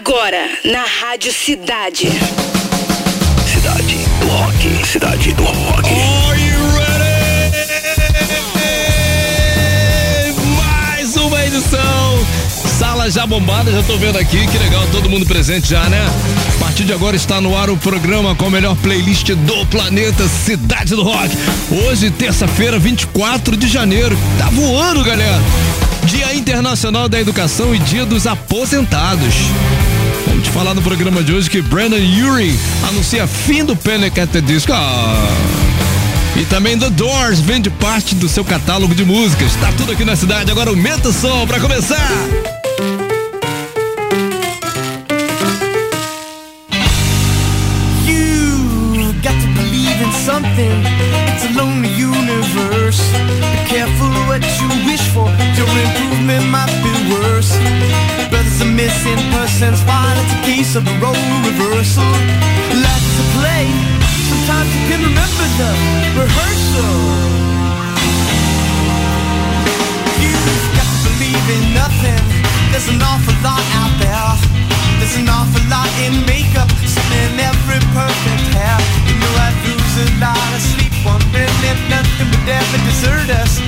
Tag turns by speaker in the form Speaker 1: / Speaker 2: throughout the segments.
Speaker 1: Agora, na Rádio Cidade.
Speaker 2: Cidade do Rock. Cidade do Rock.
Speaker 3: Are you ready? Mais uma edição. Sala já bombada, já tô vendo aqui, que legal, todo mundo presente já, né? A partir de agora está no ar o programa com a melhor playlist do planeta Cidade do Rock. Hoje, terça-feira, 24 de janeiro. Tá voando, galera. Dia Internacional da Educação e Dia dos Aposentados. Falar no programa de hoje que Brandon Urie anuncia fim do Panic at the Disco. Ah. E também The Doors vende parte do seu catálogo de músicas. Tá tudo aqui na cidade, agora aumenta o som pra começar.
Speaker 4: Case of a role reversal. Life is a play. Sometimes you can remember the rehearsal. You've got to believe in nothing. There's an awful lot out there. There's an awful lot in makeup, sitting in every perfect hair. You know I lose a lot of sleep wondering if nothing would ever desert us.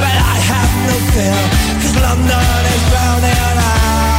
Speaker 5: But I have no fear, cause London is drowning. I,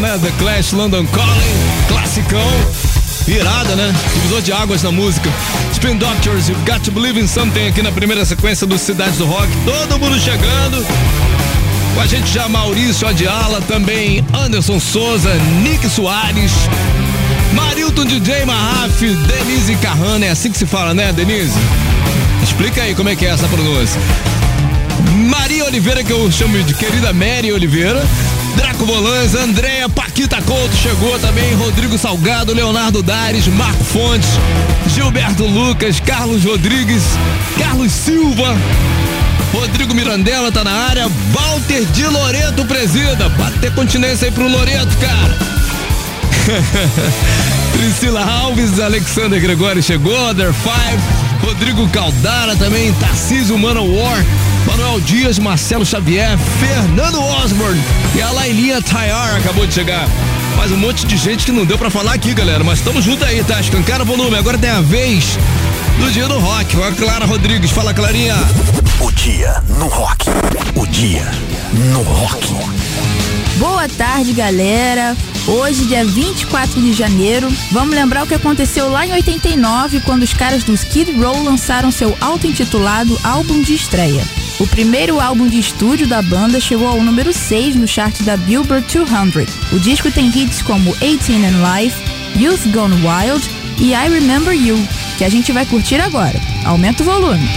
Speaker 3: né? The Clash London Calling, classicão. Virada, né? Divisor de águas na música. Spin Doctors, You've Got to Believe in Something aqui na primeira sequência do Cidades do Rock. Todo mundo chegando. Com a gente já Maurício Adiala, também Anderson Souza, Nick Soares, Marilton DJ Marraf, Denise Carrana. É assim que se fala, né, Denise? Explica aí como é que é essa pronúncia. Maria Oliveira, que eu chamo de querida Mary Oliveira. Draco Volans, Andréa, Paquita Couto chegou também, Rodrigo Salgado, Leonardo Dares, Marco Fontes, Gilberto Lucas, Carlos Rodrigues, Carlos Silva, Rodrigo Mirandela tá na área, Walter de Loreto presida. Bater continência aí pro Loreto, cara. Priscila Alves, Alexander Gregório chegou, Other Five, Rodrigo Caldara também, Tarcísio Manowar, Manuel Dias, Marcelo Xavier, Fernando Osborne e a Lailinha Tayar acabou de chegar. Mais um monte de gente que não deu pra falar aqui, galera, mas estamos juntos aí, tá? Escancara o volume, agora tem a vez do dia do rock. Com a Clara Rodrigues, fala Clarinha.
Speaker 6: O dia no rock. O dia no rock.
Speaker 7: Boa tarde, galera. Hoje, dia 24 de janeiro, vamos lembrar o que aconteceu lá em 89, quando os caras do Skid Row lançaram seu auto-intitulado álbum de estreia. O primeiro álbum de estúdio da banda chegou ao número 6 no chart da Billboard 200. O disco tem hits como 18 and Life, Youth Gone Wild e I Remember You, que a gente vai curtir agora. Aumenta o volume.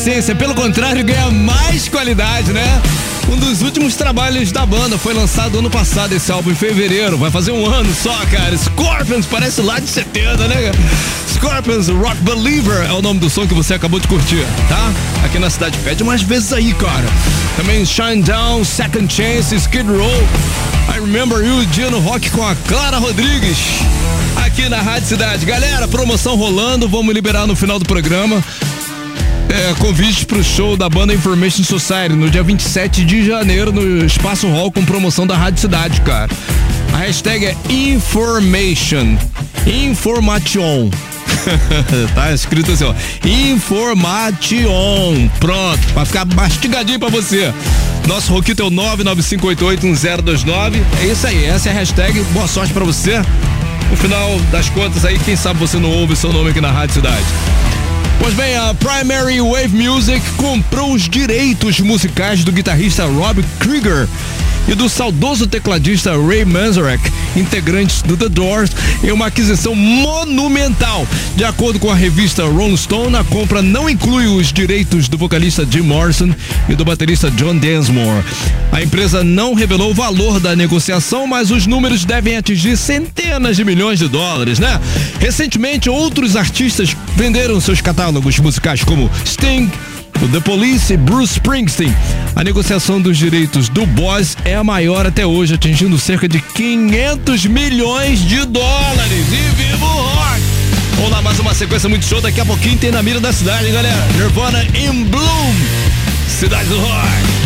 Speaker 3: Essência, pelo contrário, ganha mais qualidade, né? Um dos últimos trabalhos da banda foi lançado ano passado, esse álbum em fevereiro. Vai fazer um ano só, cara. Scorpions, parece lá de 70, né? Scorpions Rock Believer é o nome do som que você acabou de curtir, tá? Aqui na cidade. Pede mais vezes aí, cara. Também Shine Down, Second Chance, Skid Row. I Remember You, dia no rock com a Clara Rodrigues. Aqui na Rádio Cidade. Galera, promoção rolando, vamos liberar no final do programa. É, convite pro show da banda Information Society no dia 27 de janeiro no Espaço Hall com promoção da Rádio Cidade, cara. A hashtag é Information. Information. tá escrito assim, ó. Information. Pronto, pra ficar mastigadinho pra você. Nosso Roquito é o 995881029. É isso aí, essa é a hashtag. Boa sorte pra você. No final das contas aí, quem sabe você não ouve seu nome aqui na Rádio Cidade. Pois bem, a Primary Wave Music comprou os direitos musicais do guitarrista Rob Krieger e do saudoso tecladista Ray Manzarek, integrantes do The Doors, em uma aquisição monumental. De acordo com a revista Rolling Stone, a compra não inclui os direitos do vocalista Jim Morrison e do baterista John Densmore. A empresa não revelou o valor da negociação, mas os números devem atingir centenas de milhões de dólares, né? Recentemente, outros artistas venderam seus catálogos musicais, como Sting, The Police e Bruce Springsteen. A negociação dos direitos do Boss é a maior até hoje, atingindo cerca de 500 milhões de dólares. E viva o rock! Vamos lá, mais uma sequência muito show. Daqui a pouquinho tem na mira da cidade, hein, galera? Nirvana in Bloom, Cidade do Rock.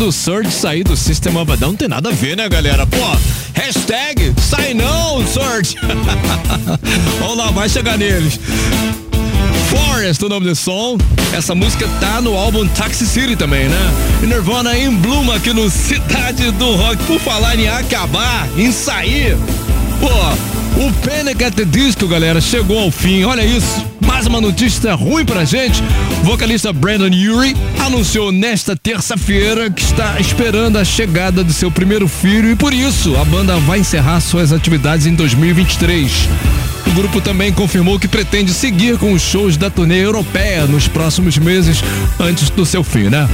Speaker 3: Do Surge sair do System of a Down, tem nada a ver, né, galera? Pô, hashtag sai não, Surge. Vamos lá, vai chegar neles. Forest, o nome do som. Essa música tá no álbum Taxi City também, né? E Nirvana em Bloom aqui no Cidade do Rock. Por falar em acabar, em sair. Pô, o Panic at the Disco, galera, chegou ao fim. Olha isso. Mais uma notícia ruim pra gente. O vocalista Brandon Urie anunciou nesta terça-feira que está esperando a chegada do seu primeiro filho e por isso a banda vai encerrar suas atividades em 2023. O grupo também confirmou que pretende seguir com os shows da turnê europeia nos próximos meses antes do seu fim, né?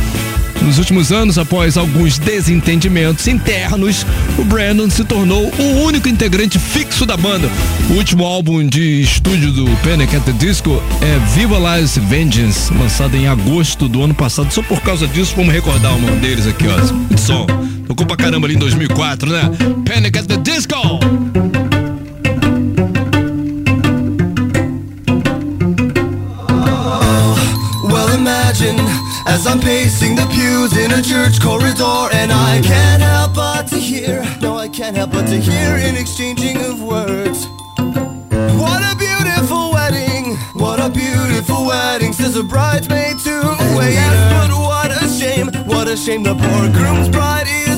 Speaker 3: Nos últimos anos, após alguns desentendimentos internos, o Brandon se tornou o único integrante fixo da banda. O último álbum de estúdio do Panic at the Disco é Viva Lies Vengeance, lançado em agosto do ano passado. Só por causa disso, vamos recordar uma deles aqui, ó. Som. Tocou pra caramba ali em 2004, né? Panic at the Disco!
Speaker 8: Pews in a church corridor, and I can't help but to hear, no, I can't help but to hear an exchanging of words. What a beautiful wedding, what a beautiful wedding, says a bridesmaid to a waiter. Yes, but what a shame, what a shame, the poor groom's bride is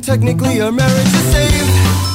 Speaker 8: technically our marriage is saved.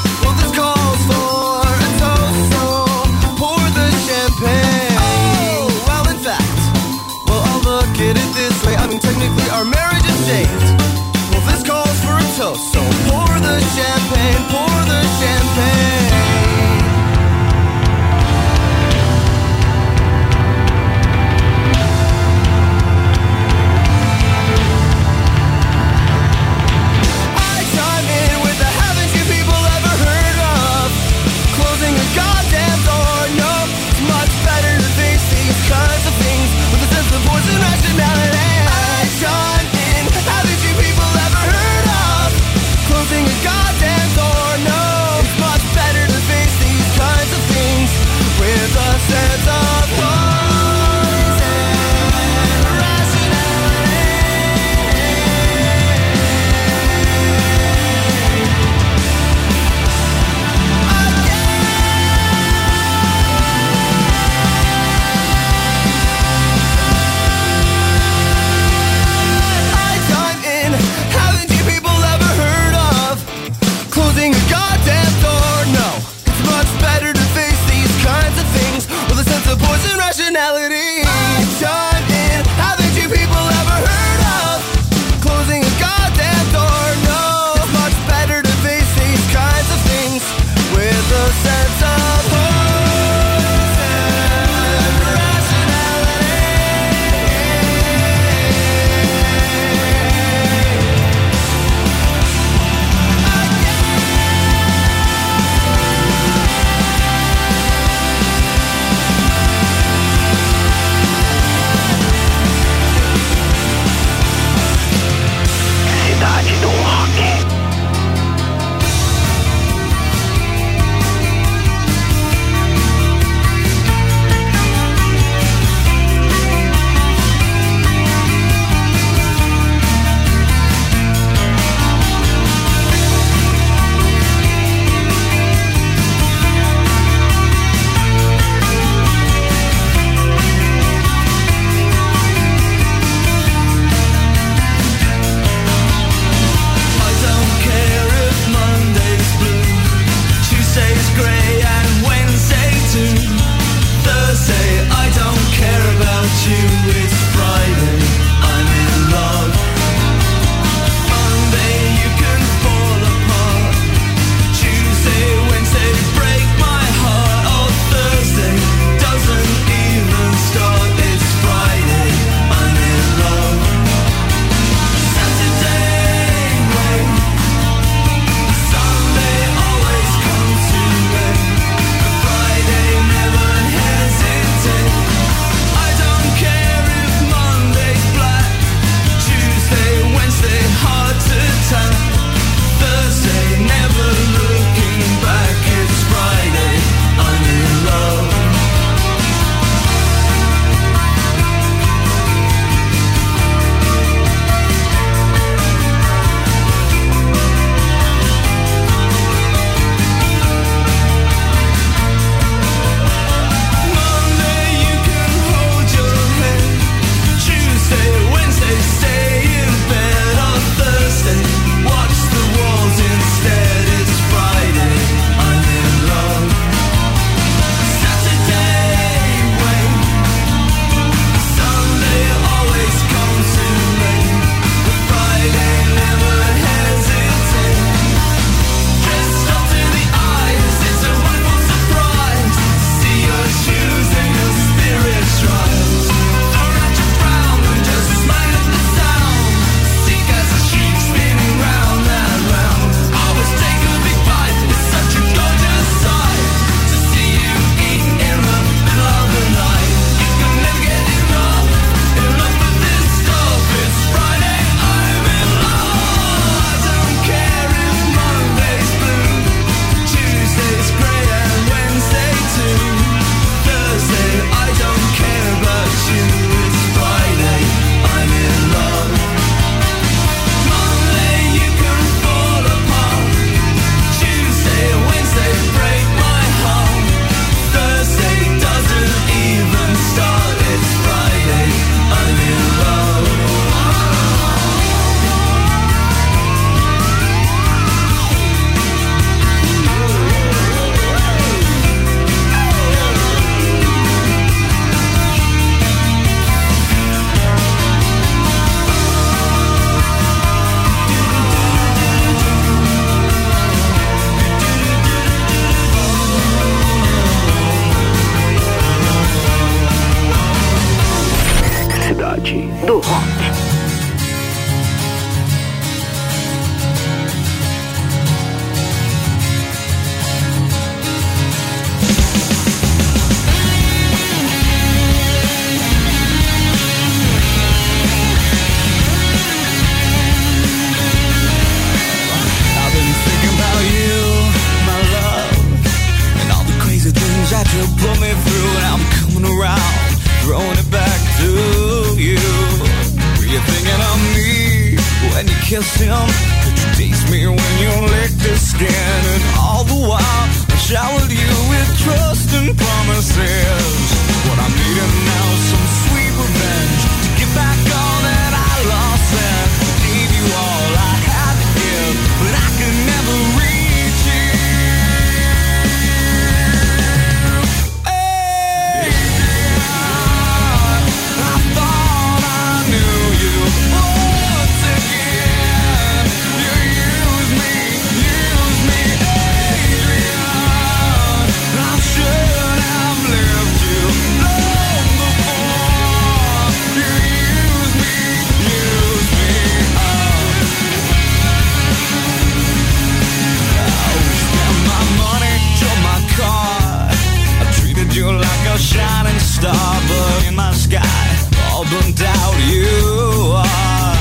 Speaker 8: You
Speaker 4: are.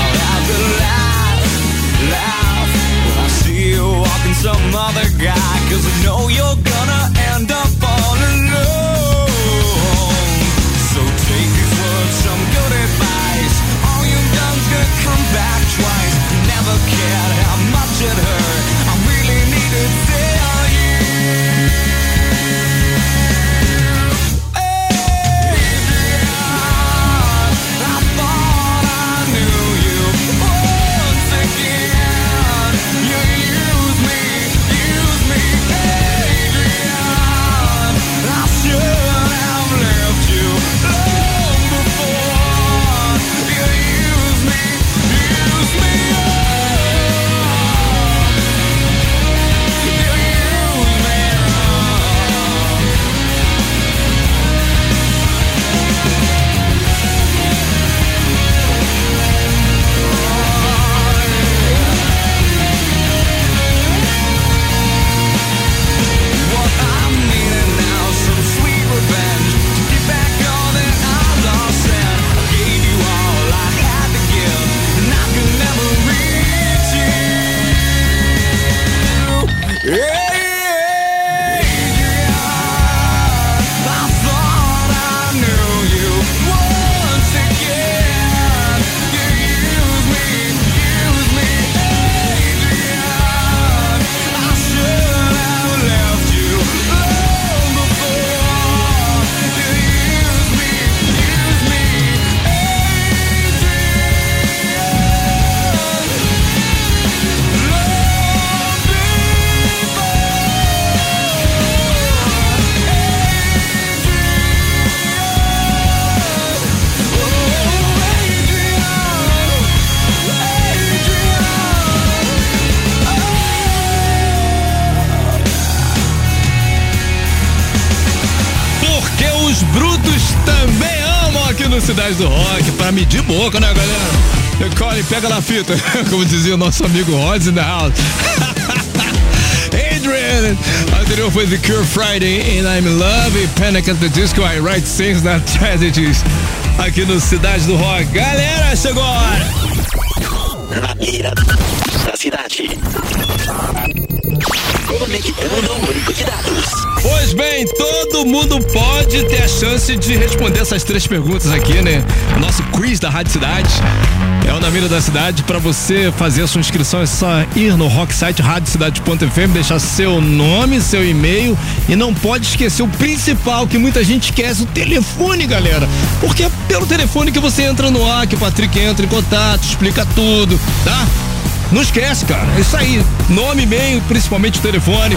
Speaker 4: I'll have to laugh, laugh when I see you walking some other guy, cause I know you're gonna
Speaker 3: do Rock, pra medir boca, né, galera? Colin, pega na fita, como dizia o nosso amigo Rods in the house. Adrian, anterior foi The Cure Friday and I'm in Love Panic at the Disco, I Write Things Not Tragedies. Aqui no Cidade do Rock. Galera, chegou a hora!
Speaker 2: Na mira da cidade. Conectando o banco de dados.
Speaker 3: Pois bem, todo mundo pode ter a chance de responder essas três perguntas aqui, né? Nosso quiz da Rádio Cidade. É o Na Mira da Cidade. Pra você fazer a sua inscrição é só ir no rock site radiocidade.fm, deixar seu nome, seu e-mail e não pode esquecer o principal que muita gente esquece, o telefone, galera. Porque é pelo telefone que você entra no ar, que o Patrick entra em contato, explica tudo, tá? Não esquece, cara. É isso aí. Nome, e-mail, principalmente o telefone.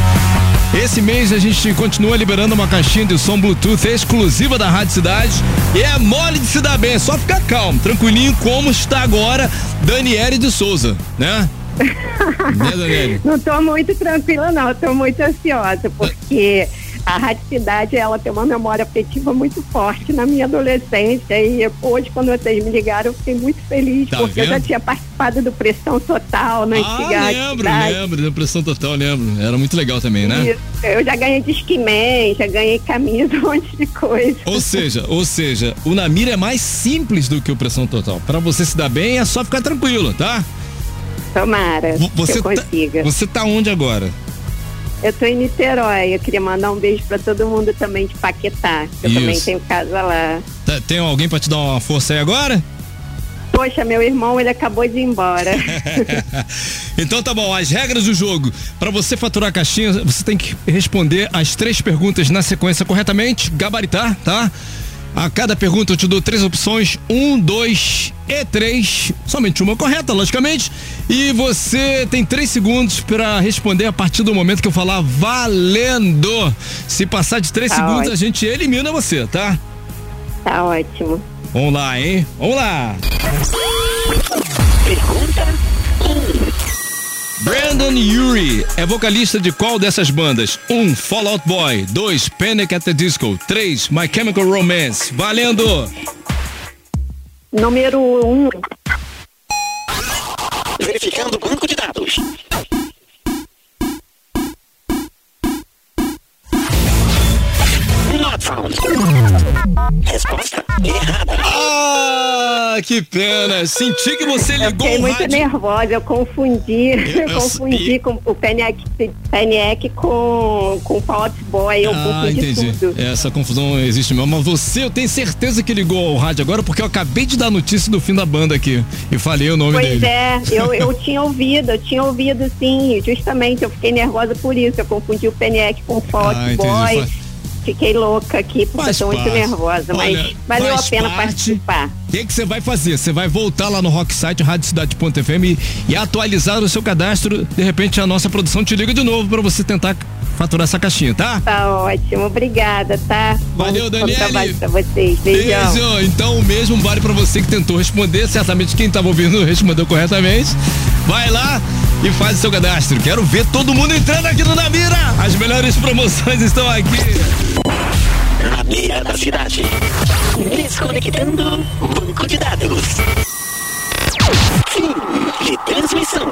Speaker 3: Esse mês a gente continua liberando uma caixinha de som Bluetooth exclusiva da Rádio Cidade. E é mole de se dar bem, é só ficar calmo, tranquilinho, como está agora Daniele de Souza, né? né, Daniele?
Speaker 9: Não tô muito tranquila, não. Tô muito ansiosa, porque a Rádio Cidade, ela tem uma memória afetiva muito forte na minha adolescência e hoje, quando vocês me ligaram, eu fiquei muito feliz,
Speaker 3: Tá
Speaker 9: porque eu já
Speaker 3: vendo?
Speaker 9: tinha participado do Pressão Total na antiga
Speaker 3: Ah,
Speaker 9: Rádio
Speaker 3: lembro, lembro, da pressão total, lembro. Era muito legal também, né?
Speaker 9: Isso. Eu já ganhei Discman, já ganhei camisa, um monte de coisa.
Speaker 3: Ou seja, ou seja, o Namira é mais simples do que o pressão total. Pra você se dar bem é só ficar tranquilo, tá?
Speaker 9: Tomara
Speaker 3: Vo-
Speaker 9: que
Speaker 3: Você
Speaker 9: eu
Speaker 3: tá,
Speaker 9: consiga.
Speaker 3: você tá onde agora?
Speaker 9: Eu tô em Niterói, eu queria mandar um beijo pra todo mundo também de Paquetá, que eu
Speaker 3: Isso.
Speaker 9: também tenho casa lá.
Speaker 3: Tá- Tem alguém pra te dar uma força aí agora?
Speaker 9: Poxa, meu irmão, ele acabou de ir embora.
Speaker 3: então tá bom, as regras do jogo. Pra você faturar a caixinha, você tem que responder as três perguntas na sequência corretamente, gabaritar, tá? A cada pergunta eu te dou três opções: um, dois e três. Somente uma correta, logicamente. E você tem três segundos pra responder a partir do momento que eu falar valendo. Se passar de três
Speaker 9: Tá
Speaker 3: segundos,
Speaker 9: ótimo.
Speaker 3: a gente elimina você, tá?
Speaker 9: tá ótimo.
Speaker 3: Vamos lá, hein? Vamos lá! Brandon Urie é vocalista de qual dessas bandas? 1. Um, Fall Out Boy. 2. Panic at the Disco. 3. My Chemical Romance. Valendo!
Speaker 9: Número um,
Speaker 2: Verificando o banco de dados. Resposta errada.
Speaker 3: Ah, que pena! Senti que você
Speaker 9: eu
Speaker 3: ligou
Speaker 9: fiquei
Speaker 3: o
Speaker 9: muito
Speaker 3: rádio.
Speaker 9: nervosa, eu confundi. Eu,
Speaker 3: eu
Speaker 9: confundi com o Panic, Panic com, com o Fall Out Boy, eu
Speaker 3: Ah,
Speaker 9: confundi
Speaker 3: entendi.
Speaker 9: tudo.
Speaker 3: Essa confusão existe mesmo. Mas você, eu tenho certeza que ligou ao rádio agora, porque eu acabei de dar notícia do fim da banda aqui. E falei o nome
Speaker 9: Pois
Speaker 3: dele.
Speaker 9: é, eu, eu tinha ouvido, eu tinha ouvido sim, justamente, eu fiquei nervosa por isso, eu confundi o Panic com o Fall Out
Speaker 3: Ah, entendi.
Speaker 9: Boy.
Speaker 3: Faz-
Speaker 9: Fiquei louca aqui, porque tô muito nervosa,
Speaker 3: Olha,
Speaker 9: mas valeu a pena
Speaker 3: parte.
Speaker 9: participar.
Speaker 3: O que você vai fazer? Você vai voltar lá no Rock Site, radiocidade.fm e, e atualizar o seu cadastro. De repente a nossa produção te liga de novo pra você tentar faturar essa caixinha, tá?
Speaker 9: Tá ótimo, obrigada, tá?
Speaker 3: Valeu,
Speaker 9: Bom- bom
Speaker 3: Daniele.
Speaker 9: trabalho pra vocês, beijão.
Speaker 3: Beijo. Então o mesmo vale pra você que tentou responder. Certamente quem tava ouvindo respondeu corretamente. Vai lá e faz o seu cadastro. Quero ver todo mundo entrando aqui no Namira. As melhores promoções estão aqui.
Speaker 2: Na beira da cidade. Desconectando banco de dados. Fim de transmissão.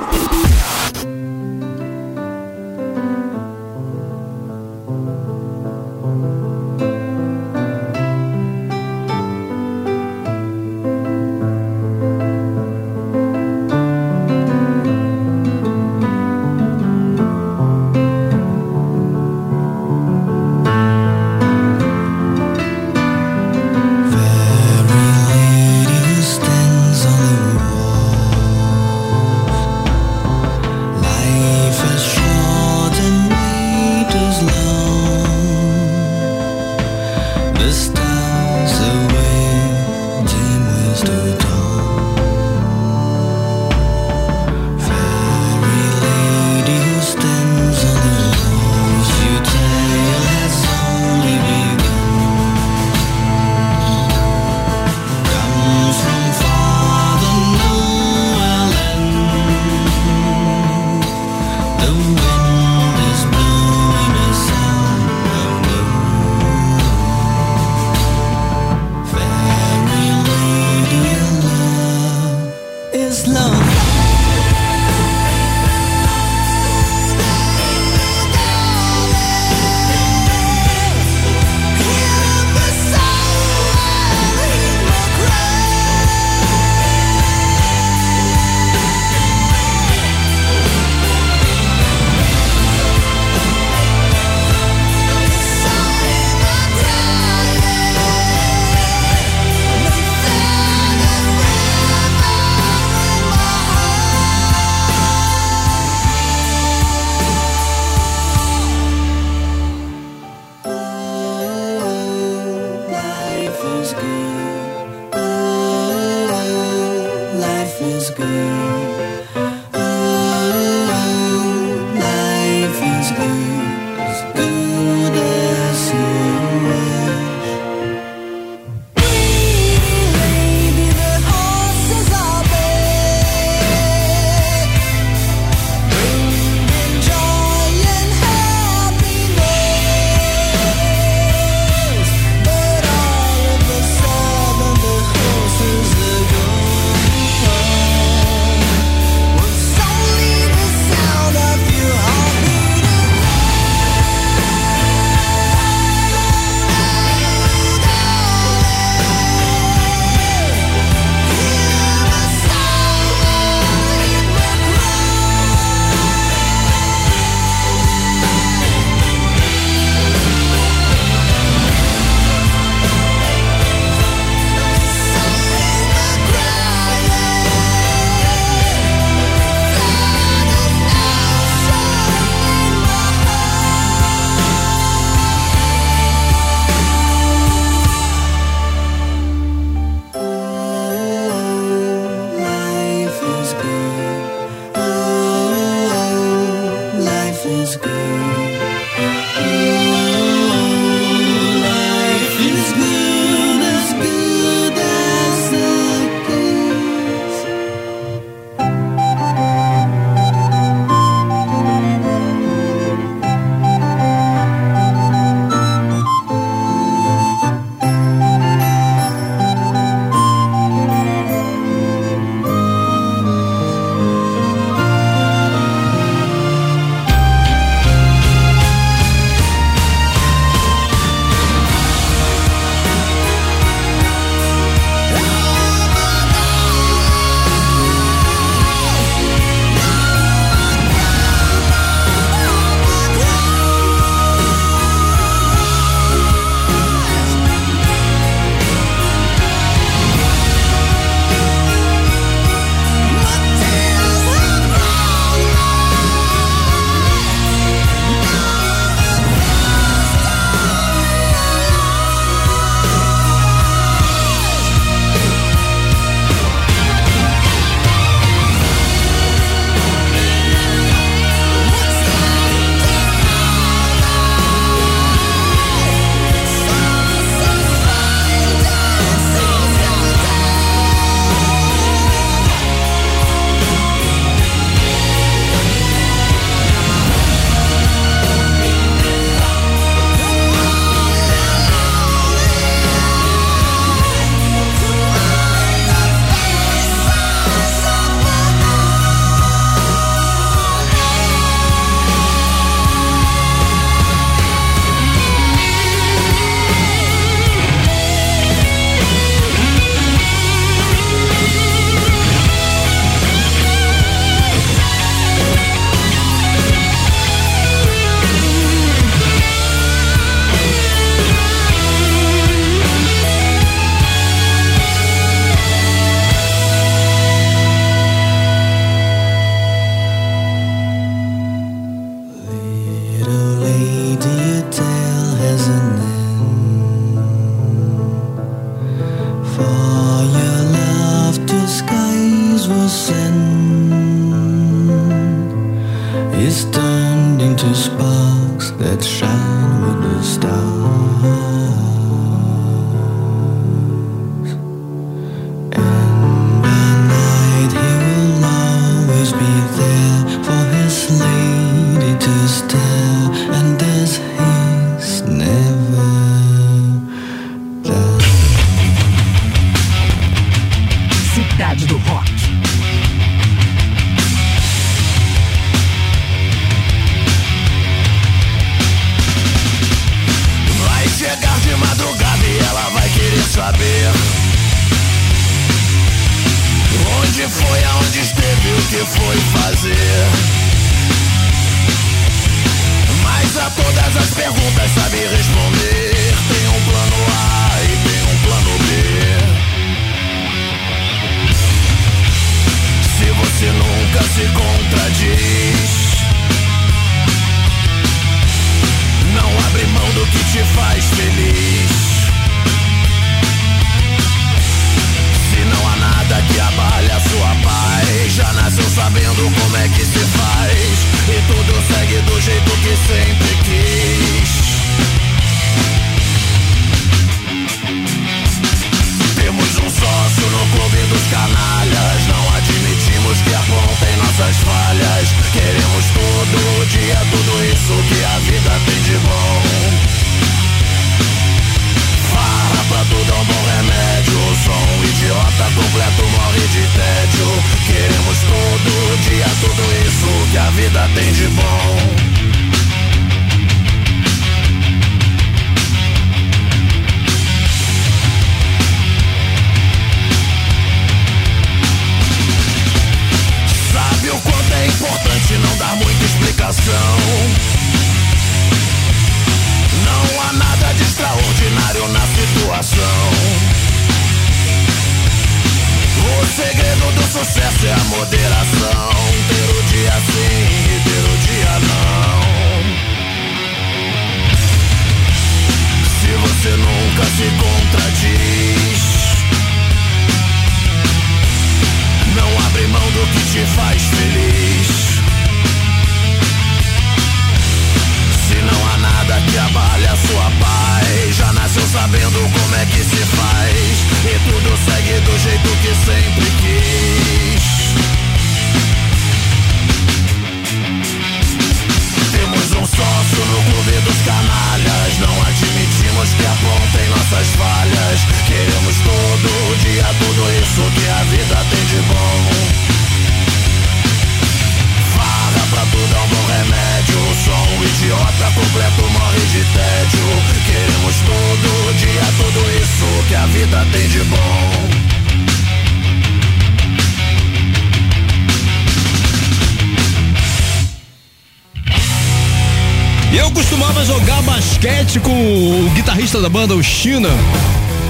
Speaker 3: da banda, o China.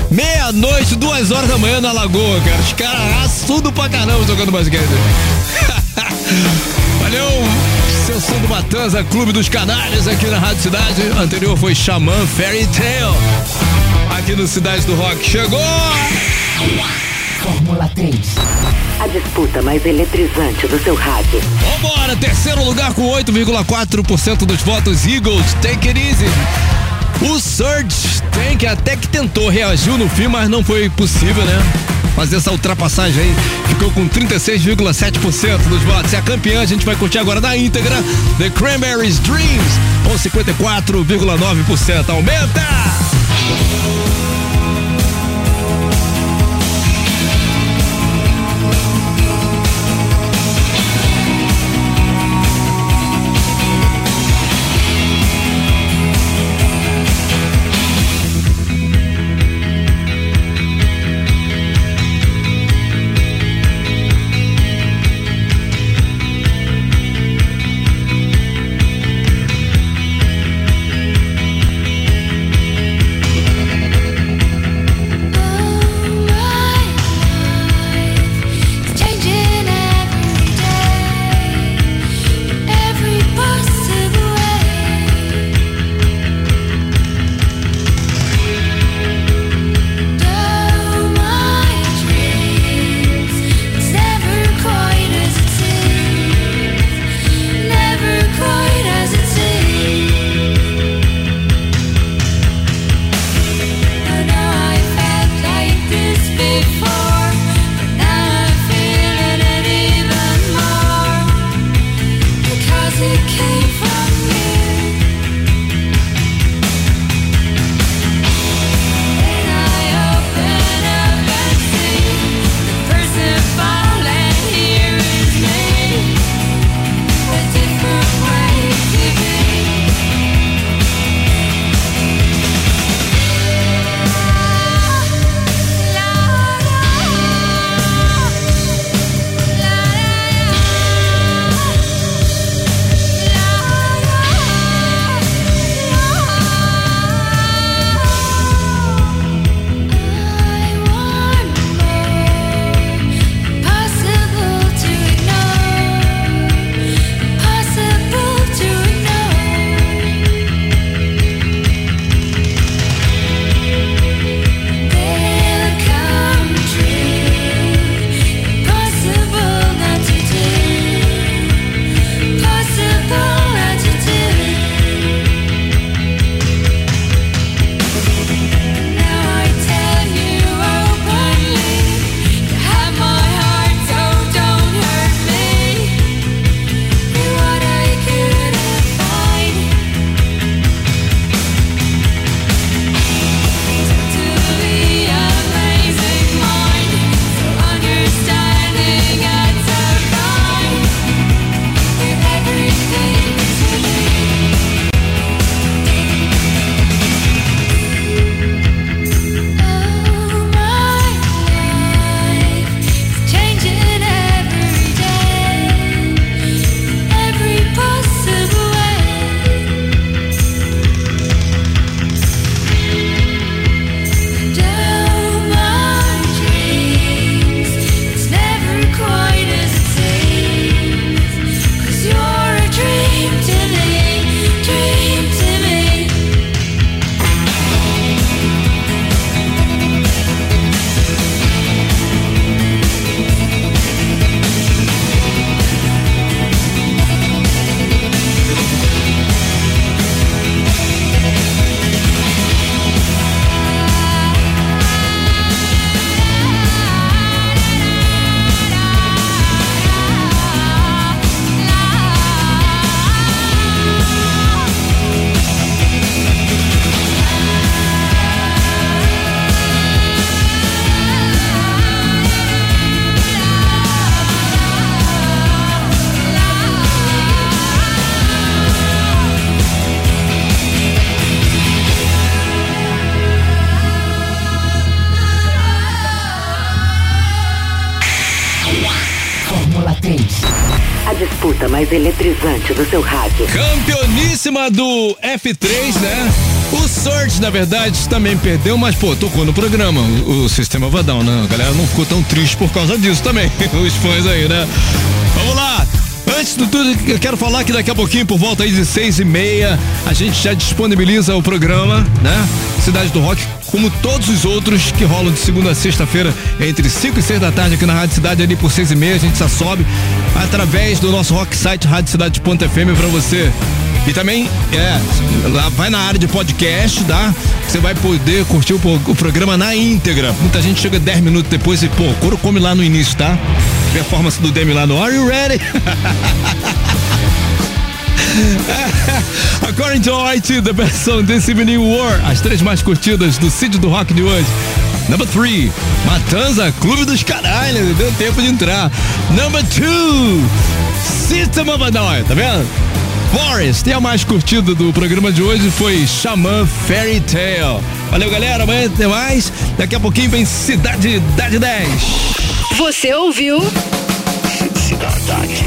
Speaker 3: Meia-noite, duas horas da manhã na lagoa, cara. Os caras assudo pra caramba jogando basquete. Valeu! Sessão do Matanza, Clube dos Canários aqui na Rádio Cidade. Anterior foi Xamã Fairy Tale. Aqui no Cidade do Rock chegou!
Speaker 10: Fórmula 3. A disputa mais eletrizante do seu rádio.
Speaker 3: Vambora, terceiro lugar com 8,4% dos votos. Eagles, take it easy. O Surge Tank até que tentou, reagiu no fim, mas não foi possível, né? Fazer essa ultrapassagem aí. Ficou com 36,7% dos votos. E a campeã a gente vai curtir agora na íntegra: The Cranberries Dreams, com 54,9%. Aumenta!
Speaker 10: Do seu rádio.
Speaker 3: Campeoníssima do F3, né? O Surge, na verdade, também perdeu, mas, pô, tocou no programa. O, o sistema Vadão, né? A galera não ficou tão triste por causa disso também. Os fãs aí, né? Vamos lá! De tudo, eu quero falar que daqui a pouquinho, por volta aí de seis e meia, a gente já disponibiliza o programa, né? Cidade do Rock, como todos os outros que rolam de segunda a sexta-feira, entre 5 e 6 da tarde aqui na Rádio Cidade, ali por seis e meia, a gente já sobe através do nosso rock site radiocidade.fm pra você. E também, é, lá vai na área de podcast, tá? Você vai poder curtir o, o programa na íntegra. Muita gente chega 10 minutos depois e, pô, couro come lá no início, tá? Performance do Demi lá no Are You Ready? According to IT, the best song this evening war. As três mais curtidas do sítio do rock de hoje. Number 3, Matanza, Clube dos Caralhos, deu tempo de entrar. Number 2, System of a Down, tá vendo? Forest, e a mais curtida do programa de hoje foi Xamã Fairy Tale. Valeu, galera, amanhã tem mais. Daqui a pouquinho vem Cidade Idade 10.
Speaker 1: Você ouviu?
Speaker 2: Cidade